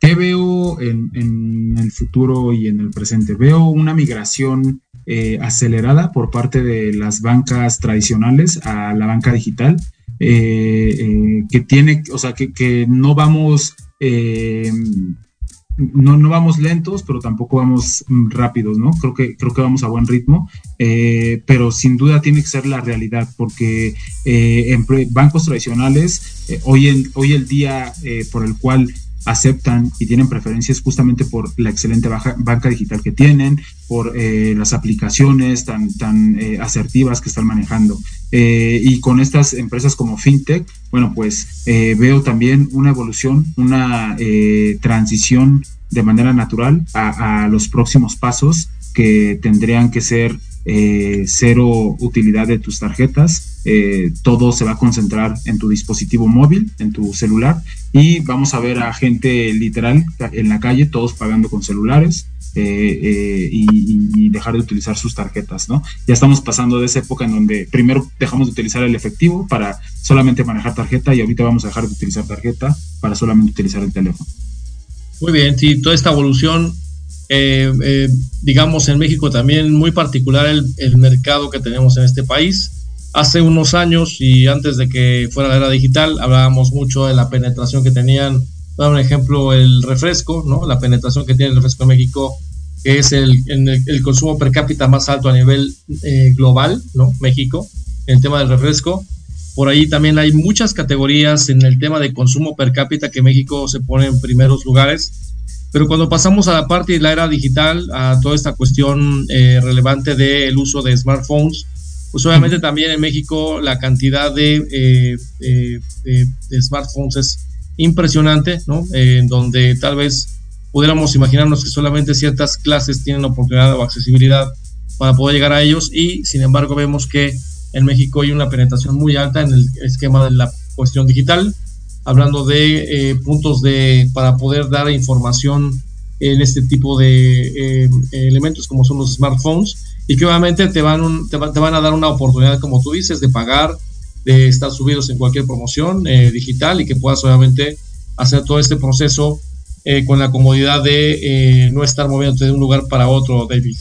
¿Qué veo en, el futuro y en el presente? Veo una migración eh, acelerada por parte de las bancas tradicionales a la banca digital, que tiene, o sea, que no vamos no, no vamos lentos, pero tampoco vamos mm, rápidos, ¿no? Creo que, creo que vamos a buen ritmo, eh, pero sin duda tiene que ser la realidad, porque eh, en bancos tradicionales, eh, hoy, en, hoy el día por el cual aceptan y tienen preferencias justamente por la excelente banca digital que tienen, por las aplicaciones tan, tan asertivas que están manejando. y con estas empresas como FinTech, bueno, pues veo también una evolución, una transición de manera natural a, los próximos pasos que tendrían que ser eh, cero utilidad de tus tarjetas, eh, todo se va a concentrar en tu dispositivo móvil, en tu celular, y vamos a ver a gente literal en la calle, todos pagando con celulares. Eh, y, dejar de utilizar sus tarjetas, ¿no? Ya estamos pasando de esa época en donde primero dejamos de utilizar el efectivo para solamente manejar tarjeta y ahorita vamos a dejar de utilizar tarjeta para solamente utilizar el teléfono.
Muy bien, sí, toda esta evolución, eh, eh, digamos en México también muy particular el, el, mercado que tenemos en este país. Hace unos años y antes de que fuera la era digital, hablábamos mucho de la penetración que tenían, dar un ejemplo, el refresco, ¿no? La penetración que tiene el refresco en México, que es el, el, consumo per cápita más alto a nivel eh, global, ¿no? México, en el tema del refresco. Por ahí también hay muchas categorías en el tema de consumo per cápita que México se pone en primeros lugares. Pero cuando pasamos a la parte de la era digital, a toda esta cuestión eh, relevante del uso de smartphones, pues obviamente también en México la cantidad de, eh, de, smartphones es impresionante, ¿no? en donde tal vez pudiéramos imaginarnos que solamente ciertas clases tienen oportunidad o accesibilidad para poder llegar a ellos y sin embargo vemos que en México hay una penetración muy alta en el esquema de la cuestión digital, hablando de eh, puntos de para poder dar información en este tipo de eh, elementos como son los smartphones y que obviamente te van, te, van a dar una oportunidad, como tú dices, de pagar, de estar subidos en cualquier promoción eh, digital y que puedas obviamente hacer todo este proceso con la comodidad de no estar moviéndote de un lugar para otro, David.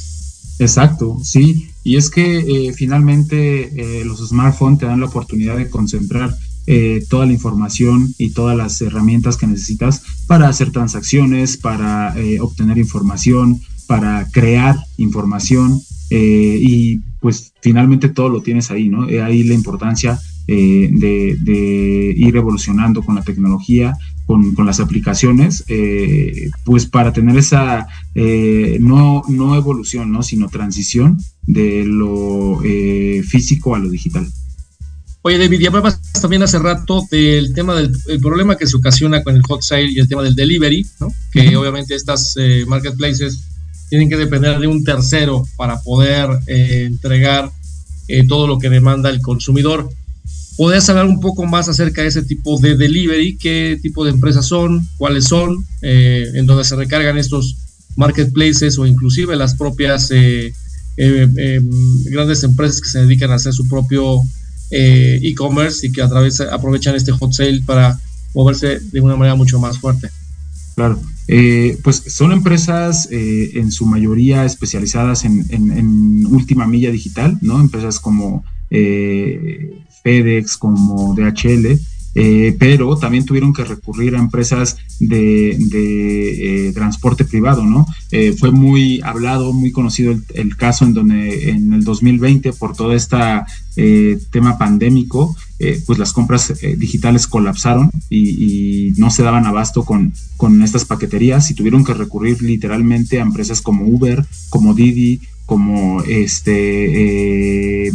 Exacto, sí. y es que eh, finalmente los smartphones te dan la oportunidad de concentrar toda la información y todas las herramientas que necesitas para hacer transacciones, para obtener información, para crear información y pues finalmente todo lo tienes ahí, ¿no? ahí la importancia eh, de, ir evolucionando con la tecnología, con, las aplicaciones, eh, pues para tener esa eh, no, no evolución, ¿no? sino transición de lo físico a lo digital.
Oye, David, ya hablabas también hace rato del tema del problema que se ocasiona con el hot sale y el tema del delivery, ¿no? que obviamente estas marketplaces tienen que depender de un tercero para poder entregar todo lo que demanda el consumidor. ¿Podrías hablar un poco más acerca de ese tipo de delivery? ¿Qué tipo de empresas son? ¿Cuáles son? Eh, ¿En dónde se recargan estos marketplaces o inclusive las propias eh, eh, grandes empresas que se dedican a hacer su propio e-commerce y que a través aprovechan este hot sale para moverse de una manera mucho más fuerte?
Claro, pues son empresas en su mayoría especializadas en, última milla digital, ¿no? Empresas como FedEx, como DHL, eh, pero también tuvieron que recurrir a empresas de, eh, transporte privado, ¿no? Eh, fue muy hablado, muy conocido el, caso en donde en el 2020, por todo este tema pandémico, pues las compras digitales colapsaron y, no se daban abasto con, con estas paqueterías y tuvieron que recurrir literalmente a empresas como Uber, como Didi, como este eh,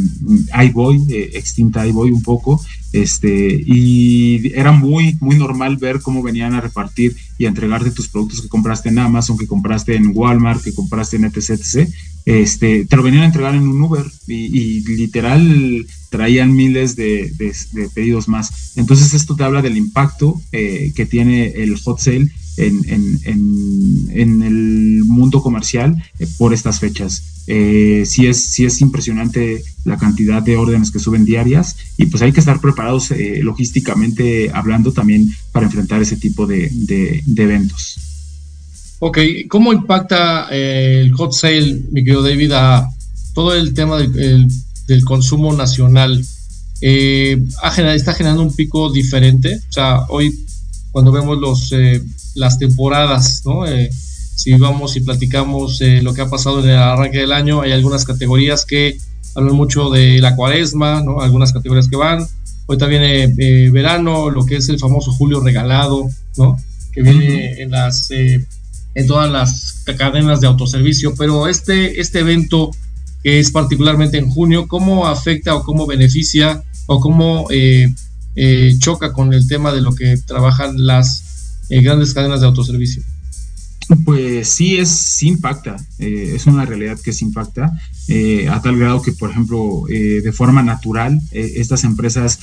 iBoy, eh, extinta iBoy un poco, este, y era muy, muy normal ver cómo venían a repartir y a entregarte tus productos que compraste en Amazon, que compraste en Walmart, que compraste en etc, etc. Este, te lo venían a entregar en un Uber y, literal traían miles de, pedidos más. Entonces esto te habla del impacto eh, que tiene el hot sale en, el mundo comercial eh, por estas fechas. Eh, sí, es, sí es impresionante la cantidad de órdenes que suben diarias y pues hay que estar preparados logísticamente hablando también para enfrentar ese tipo de, eventos.
Ok, ¿cómo impacta el hot sale, mi querido David, a todo el tema del, consumo nacional? está generando un pico diferente. O sea, hoy cuando vemos los las temporadas, ¿no? Eh, si vamos y platicamos eh, lo que ha pasado en el arranque del año, hay algunas categorías que hablan mucho de la cuaresma, ¿no? Algunas categorías que van. Hoy también eh, verano, lo que es el famoso julio regalado, ¿no? Que viene en las en todas las cadenas de autoservicio, pero este, este evento que es particularmente en junio, ¿cómo afecta o cómo beneficia o cómo choca con el tema de lo que trabajan las grandes cadenas de autoservicio?
Pues sí, es, sí impacta, eh, es una realidad que sí impacta, eh, a tal grado que, por ejemplo, eh, de forma natural, estas empresas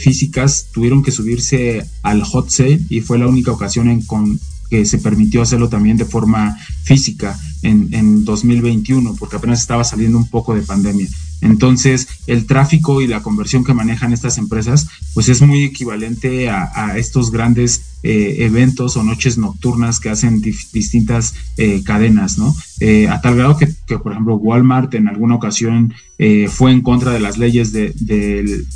físicas tuvieron que subirse al hot sale y fue la única ocasión en con, que se permitió hacerlo también de forma física en, en 2021, porque apenas estaba saliendo un poco de pandemia. Entonces, el tráfico y la conversión que manejan estas empresas, pues es muy equivalente a, estos grandes eh, eventos o noches nocturnas que hacen distintas eh, cadenas, ¿no? Eh, a tal grado que, por ejemplo, Walmart en alguna ocasión fue en contra de las leyes de,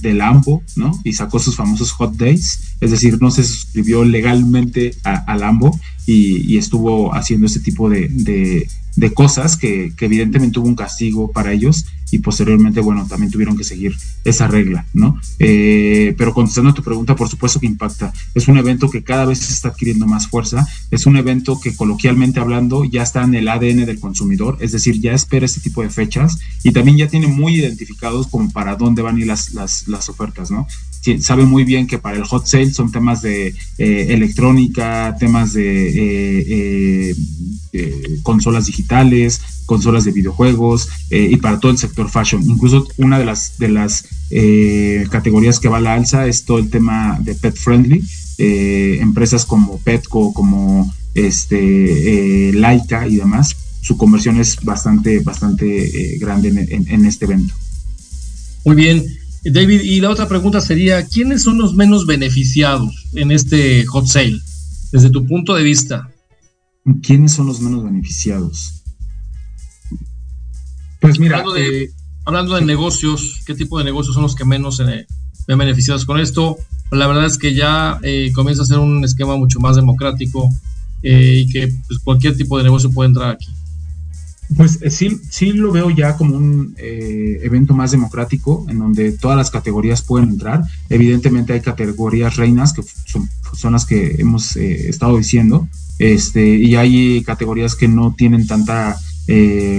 del AMBO, ¿no? Y sacó sus famosos hot days, es decir, no se suscribió legalmente al AMBO y, estuvo haciendo ese tipo de cosas que, evidentemente hubo un castigo para ellos y posteriormente, bueno, también tuvieron que seguir esa regla, ¿no? Eh, pero contestando a tu pregunta, por supuesto que impacta. Es un evento que cada vez está adquiriendo más fuerza, es un evento que coloquialmente hablando ya está en el ADN del consumidor, es decir, ya espera este tipo de fechas y también ya tiene muy identificados como para dónde van a ir las, las, las ofertas, ¿no? sabe muy bien que para el hot sale son temas de eh, electrónica, temas de eh, consolas digitales, consolas de videojuegos y para todo el sector fashion. Incluso una de las, de las categorías que va a la alza es todo el tema de pet friendly. empresas como Petco, como este, Laika y demás, su conversión es bastante, bastante grande en este evento.
Muy bien. David, y la otra pregunta sería, ¿quiénes son los menos beneficiados en este hot sale, desde tu punto de vista?
¿Quiénes son los menos beneficiados?
Pues mira, hablando de, negocios, ¿qué tipo de negocios son los que menos se ven beneficiados con esto? La verdad es que ya comienza a ser un esquema mucho más democrático y que pues, cualquier tipo de negocio puede entrar aquí.
Pues eh, sí, sí lo veo ya como un eh, evento más democrático en donde todas las categorías pueden entrar. Evidentemente hay categorías reinas que son, son las que hemos eh, estado diciendo este, y hay categorías que no tienen tanta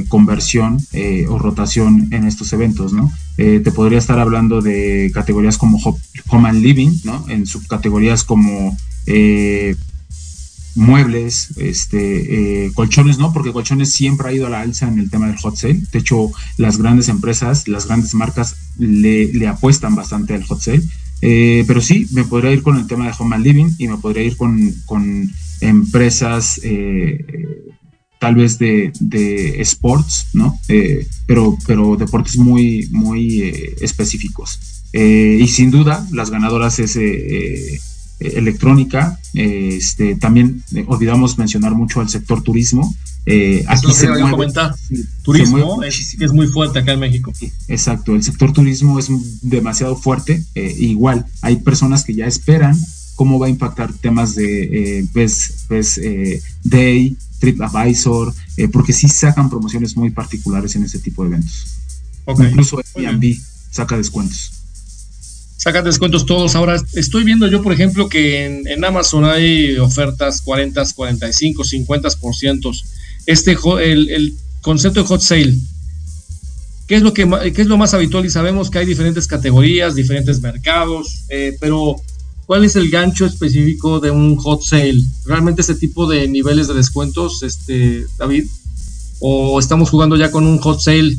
conversión o rotación en estos eventos, ¿no? te podría estar hablando de categorías como Home and Living, ¿no? En subcategorías como muebles, este, eh, colchones no, porque colchones siempre ha ido a la alza en el tema del hot sale. De hecho, las grandes empresas, las grandes marcas le, apuestan bastante al hot sale. Eh, pero sí, me podría ir con el tema de home and living y me podría ir con, empresas eh, tal vez de, sports, ¿no? pero, pero deportes muy, muy específicos. y sin duda, las ganadoras es eh, electrónica. Eh, este, también eh, olvidamos mencionar mucho al sector turismo.
aquí se mueve, turismo es, muy fuerte acá en México.
Exacto, el sector turismo es demasiado fuerte. igual, hay personas que ya esperan cómo va a impactar temas de Best, Day, TripAdvisor, porque sí sacan promociones muy particulares en ese tipo de eventos. Incluso Airbnb saca descuentos
sacan descuentos todos. Ahora estoy viendo yo, por ejemplo, que en, Amazon hay ofertas 40, 45, 50%. Este, el, el concepto de hot sale, ¿qué es, lo que, qué es lo más habitual? Y sabemos que hay diferentes categorías, diferentes mercados, eh, pero ¿cuál es el gancho específico de un hot sale? ¿Realmente ese tipo de niveles de descuentos, este, David? ¿O estamos jugando ya con un hot sale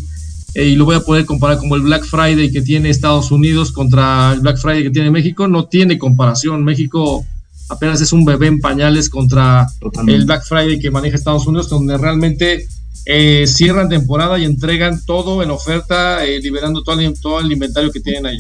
eh, y lo voy a poder comparar como el Black Friday que tiene Estados Unidos contra el Black Friday que tiene México, no tiene comparación. México apenas es un bebé en pañales contra el Black Friday que maneja Estados Unidos, donde realmente eh, cierran temporada y entregan todo en oferta, eh, liberando todo el, todo el inventario que tienen ahí.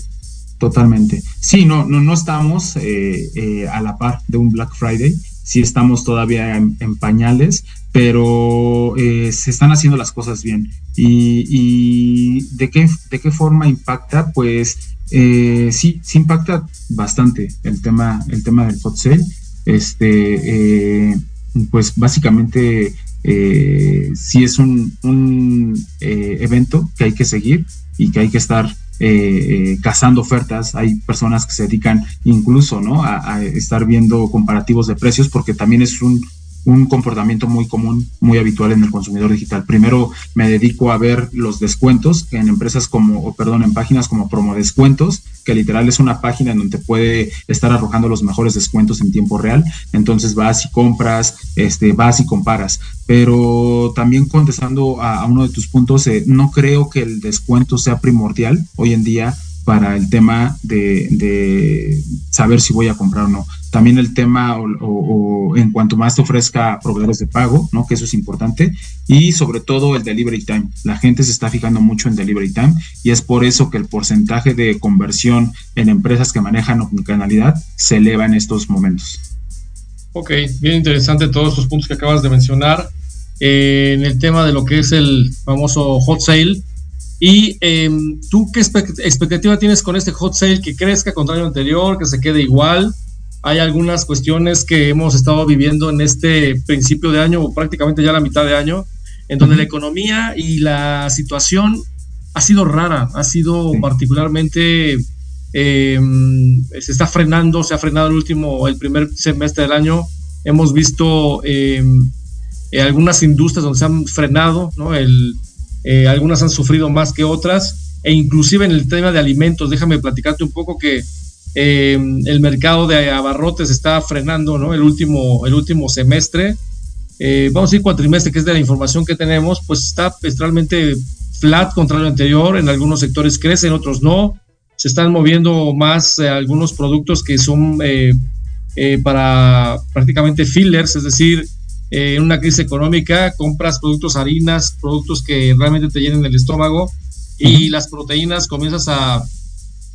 Totalmente. Sí, no, no, no estamos a la par de un Black Friday, sí estamos todavía en pañales, pero eh, se están haciendo las cosas bien. ¿Y, de, qué, de qué forma impacta? Pues eh, sí, sí impacta bastante el tema, el tema del hot sale. Este, eh, pues básicamente sí es un evento que hay que seguir y que hay que estar cazando ofertas. Hay personas que se dedican incluso ¿no? a, estar viendo comparativos de precios porque también es un, un comportamiento muy común, muy habitual en el consumidor digital. Primero me dedico a ver los descuentos en empresas como, o perdón, en páginas como Promo Descuentos, que literal es una página en donde puede estar arrojando los mejores descuentos en tiempo real. Entonces vas y compras, este, vas y comparas. Pero también contestando a, uno de tus puntos, eh, no creo que el descuento sea primordial hoy en día para el tema de, saber si voy a comprar o no. También el tema o, en cuanto más te ofrezca proveedores de pago, ¿no? Que eso es importante. Y sobre todo el delivery time. La gente se está fijando mucho en delivery time y es por eso que el porcentaje de conversión en empresas que manejan omnicanalidad se eleva en estos momentos.
Ok, bien interesante todos estos puntos que acabas de mencionar. Eh, en el tema de lo que es el famoso hot sale, ¿Y em, tú qué expectativa tienes con este hot sale que crezca contra el anterior, que se quede igual? Hay algunas cuestiones que hemos estado viviendo en este principio de año o prácticamente ya la mitad de año, en donde la economía y la situación ha sido rara, ha sido particularmente, em, se está frenando, se ha frenado el último, el primer semestre del año. Hemos visto em, eh, algunas industrias donde se han frenado, ¿no? El, eh, algunas han sufrido más que otras, e inclusive en el tema de alimentos, déjame platicarte un poco que eh, el mercado de abarrotes está frenando, ¿no? El último, el último semestre, eh, vamos a decir cuatrimestre, que es de la información que tenemos, pues está realmente flat contra lo anterior, en algunos sectores crecen, otros no, se están moviendo más algunos productos que son para prácticamente fillers, es decir, eh, en una crisis económica, compras productos harinas, productos que realmente te llenen el estómago y las proteínas comienzas a,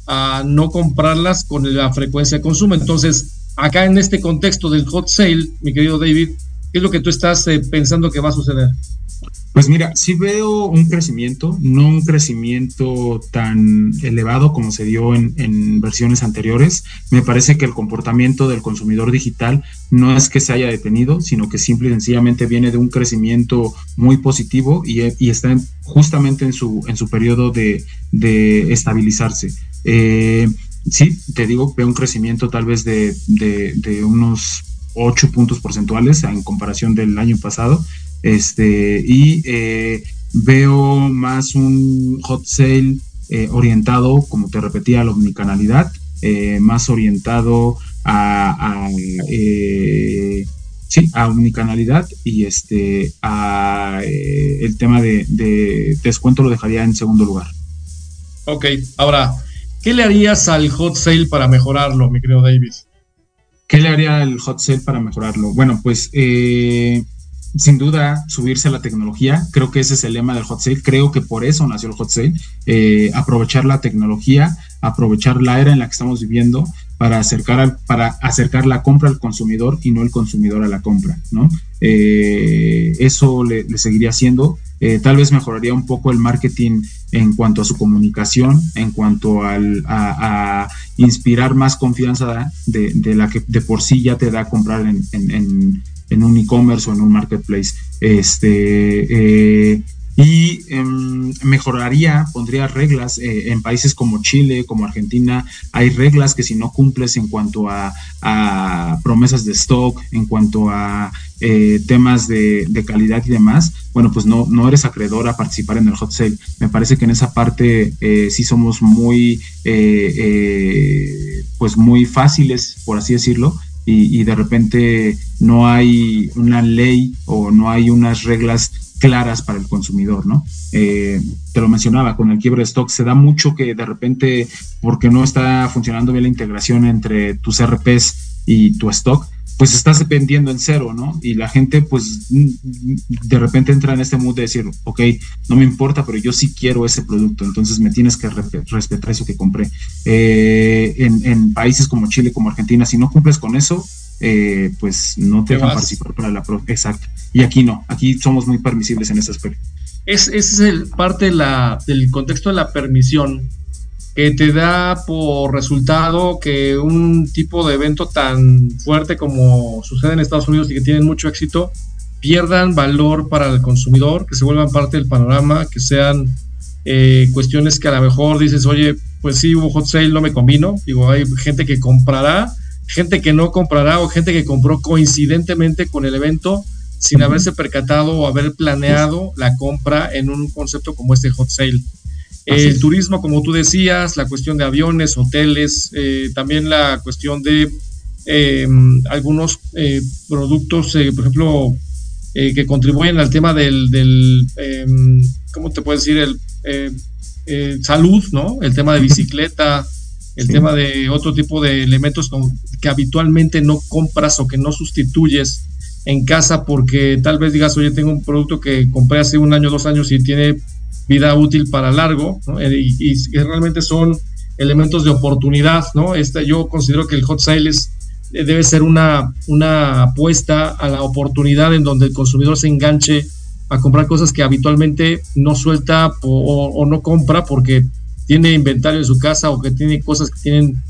a no comprarlas con la frecuencia de consumo. Entonces, acá en este contexto del hot sale, mi querido David, ¿Qué es lo que tú estás eh, pensando que va a suceder?
Pues mira, sí veo un crecimiento, no un crecimiento tan elevado como se dio en, versiones anteriores. Me parece que el comportamiento del consumidor digital no es que se haya detenido, sino que simple y sencillamente viene de un crecimiento muy positivo y, está justamente en su, en su periodo de, estabilizarse. Eh, sí, te digo, veo un crecimiento tal vez de, de unos 8 puntos porcentuales en comparación del año pasado este, y eh, veo más un hot sale eh, orientado, como te repetía, a la omnicanalidad, eh, más orientado a, sí, a omnicanalidad y este a el tema de, de, descuento lo dejaría en segundo lugar.
Ok, ahora, ¿qué le harías al hot sale para mejorarlo, mi querido David?
¿Qué le haría al hot sale para mejorarlo? Bueno, pues eh, sin duda subirse a la tecnología. Creo que ese es el lema del hot sale. Creo que por eso nació el hot sale. Eh, aprovechar la tecnología, aprovechar la era en la que estamos viviendo para acercar, para acercar la compra al consumidor y no el consumidor a la compra, ¿no? Eh, eso le, seguiría haciendo. Eh, tal vez mejoraría un poco el marketing en cuanto a su comunicación, en cuanto al, a, inspirar más confianza de, la que de por sí ya te da comprar en en un e-commerce o en un marketplace. Este, eh, y em, mejoraría, pondría reglas eh, en países como Chile, como Argentina, hay reglas que si no cumples en cuanto a, promesas de stock, en cuanto a eh, temas de, calidad y demás, bueno, pues no, no eres acreedor a participar en el hot sale. Me parece que en esa parte sí somos muy, pues muy fáciles, por así decirlo, y, de repente no hay una ley o no hay unas reglas claras para el consumidor, ¿no? Eh, te lo mencionaba, con el quiebre de stock se da mucho que de repente, porque no está funcionando bien la integración entre tus RPs y tu stock, pues estás dependiendo en cero, ¿no? Y la gente, pues, de repente entra en este mood de decir, ok, no me importa, pero yo sí quiero ese producto, entonces me tienes que respetar eso que compré. Eh, en, países como Chile, como Argentina, si no cumples con eso, eh, pues no te, van a participar para la pro. Exacto. Y aquí no, aquí somos muy permisibles en ese aspecto.
Es, ese es el, parte de la, del contexto de la permisión que te da por resultado que un tipo de evento tan fuerte como sucede en Estados Unidos y que tienen mucho éxito, pierdan valor para el consumidor, que se vuelvan parte del panorama, que sean eh, cuestiones que a lo mejor dices, oye, pues sí, hubo hot sale, no me combino. Digo, hay gente que comprará, gente que no comprará o gente que compró coincidentemente con el evento sin haberse percatado o haber planeado la compra en un concepto como este hot sale el turismo, como tú decías, la cuestión de aviones, hoteles, eh, también la cuestión de eh, algunos eh, productos, por ejemplo, que contribuyen al tema del, del ¿cómo te puedo decir? El salud, ¿no? El tema de bicicleta, el tema de otro tipo de elementos que habitualmente no compras o que no sustituyes en casa porque tal vez digas, oye, tengo un producto que compré hace un año, dos años y tiene vida útil para largo, eh, y, realmente son elementos de oportunidad, ¿no? Este, yo considero que el hot sale eh, debe ser una, una apuesta a la oportunidad en donde el consumidor se enganche a comprar cosas que habitualmente no suelta o, no compra porque tiene inventario en su casa o que tiene cosas que tienen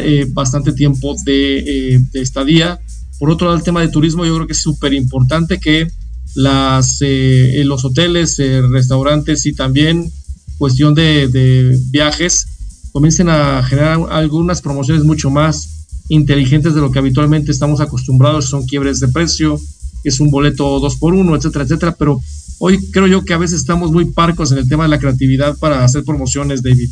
eh, bastante tiempo de, de, estadía. Por otro lado, el tema de turismo yo creo que es súper importante que las, eh, los hoteles, eh, restaurantes y también cuestión de, viajes comiencen a generar algunas promociones mucho más inteligentes de lo que habitualmente estamos acostumbrados, son quiebres de precio, es un boleto dos por uno, etcétera, etcétera, pero hoy creo yo que a veces estamos muy parcos en el tema de la creatividad para hacer promociones, David.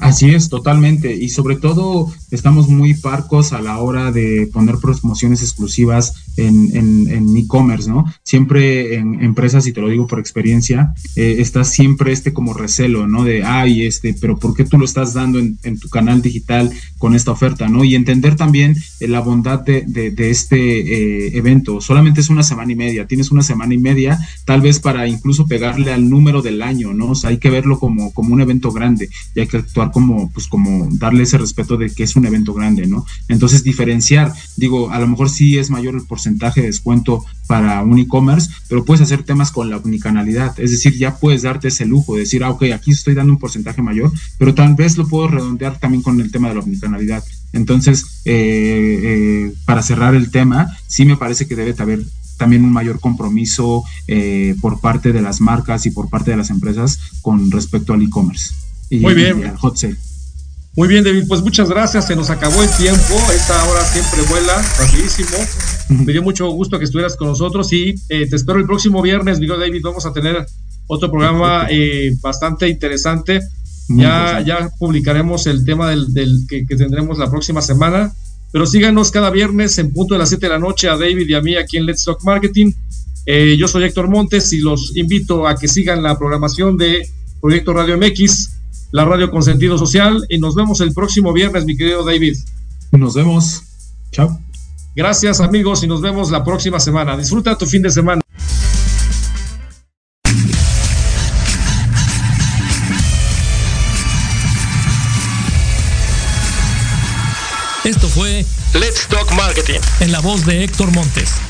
Así es, totalmente. Y sobre todo estamos muy parcos a la hora de poner promociones exclusivas en, en, e-commerce, ¿no? Siempre en empresas, y te lo digo por experiencia, eh, está siempre este como recelo, ¿no? De, ay, este, pero ¿por qué tú lo estás dando en, tu canal digital con esta oferta, ¿no? Y entender también eh, la bondad de, de, este eh, evento. Solamente es una semana y media, tienes una semana y media, tal vez para incluso pegarle al número del año, ¿no? O sea, hay que verlo como, como un evento grande y hay que actuar como, pues como darle ese respeto de que es un evento grande, ¿no? Entonces diferenciar, digo, a lo mejor sí es mayor el porcentaje de descuento para un e-commerce, pero puedes hacer temas con la unicanalidad, es decir, ya puedes darte ese lujo de decir, ah, ok, aquí estoy dando un porcentaje mayor, pero tal vez lo puedo redondear también con el tema de la unicanalidad. Entonces, eh, eh, para cerrar el tema, sí me parece que debe haber también un mayor compromiso eh, por parte de las marcas y por parte de las empresas con respecto al e-commerce.
Muy bien. al hot sale. Muy bien, David, pues muchas gracias. Se nos acabó el tiempo. Esta hora siempre vuela rapidísimo. Me dio mucho gusto que estuvieras con nosotros y eh, te espero el próximo viernes, digo David. Vamos a tener otro programa eh, bastante interesante. Ya, ya publicaremos el tema del, que, que, tendremos la próxima semana. Pero síganos cada viernes en punto de las 7 de la noche a David y a mí aquí en Let's Talk Marketing. Eh, yo soy Héctor Montes y los invito a que sigan la programación de Proyecto Radio MX, la radio con sentido social. Y nos vemos el próximo viernes, mi querido David.
Nos vemos. Chao.
Gracias amigos y nos vemos la próxima semana. Disfruta tu fin de semana.
Esto fue
Let's Talk Marketing
en la voz de Héctor Montes.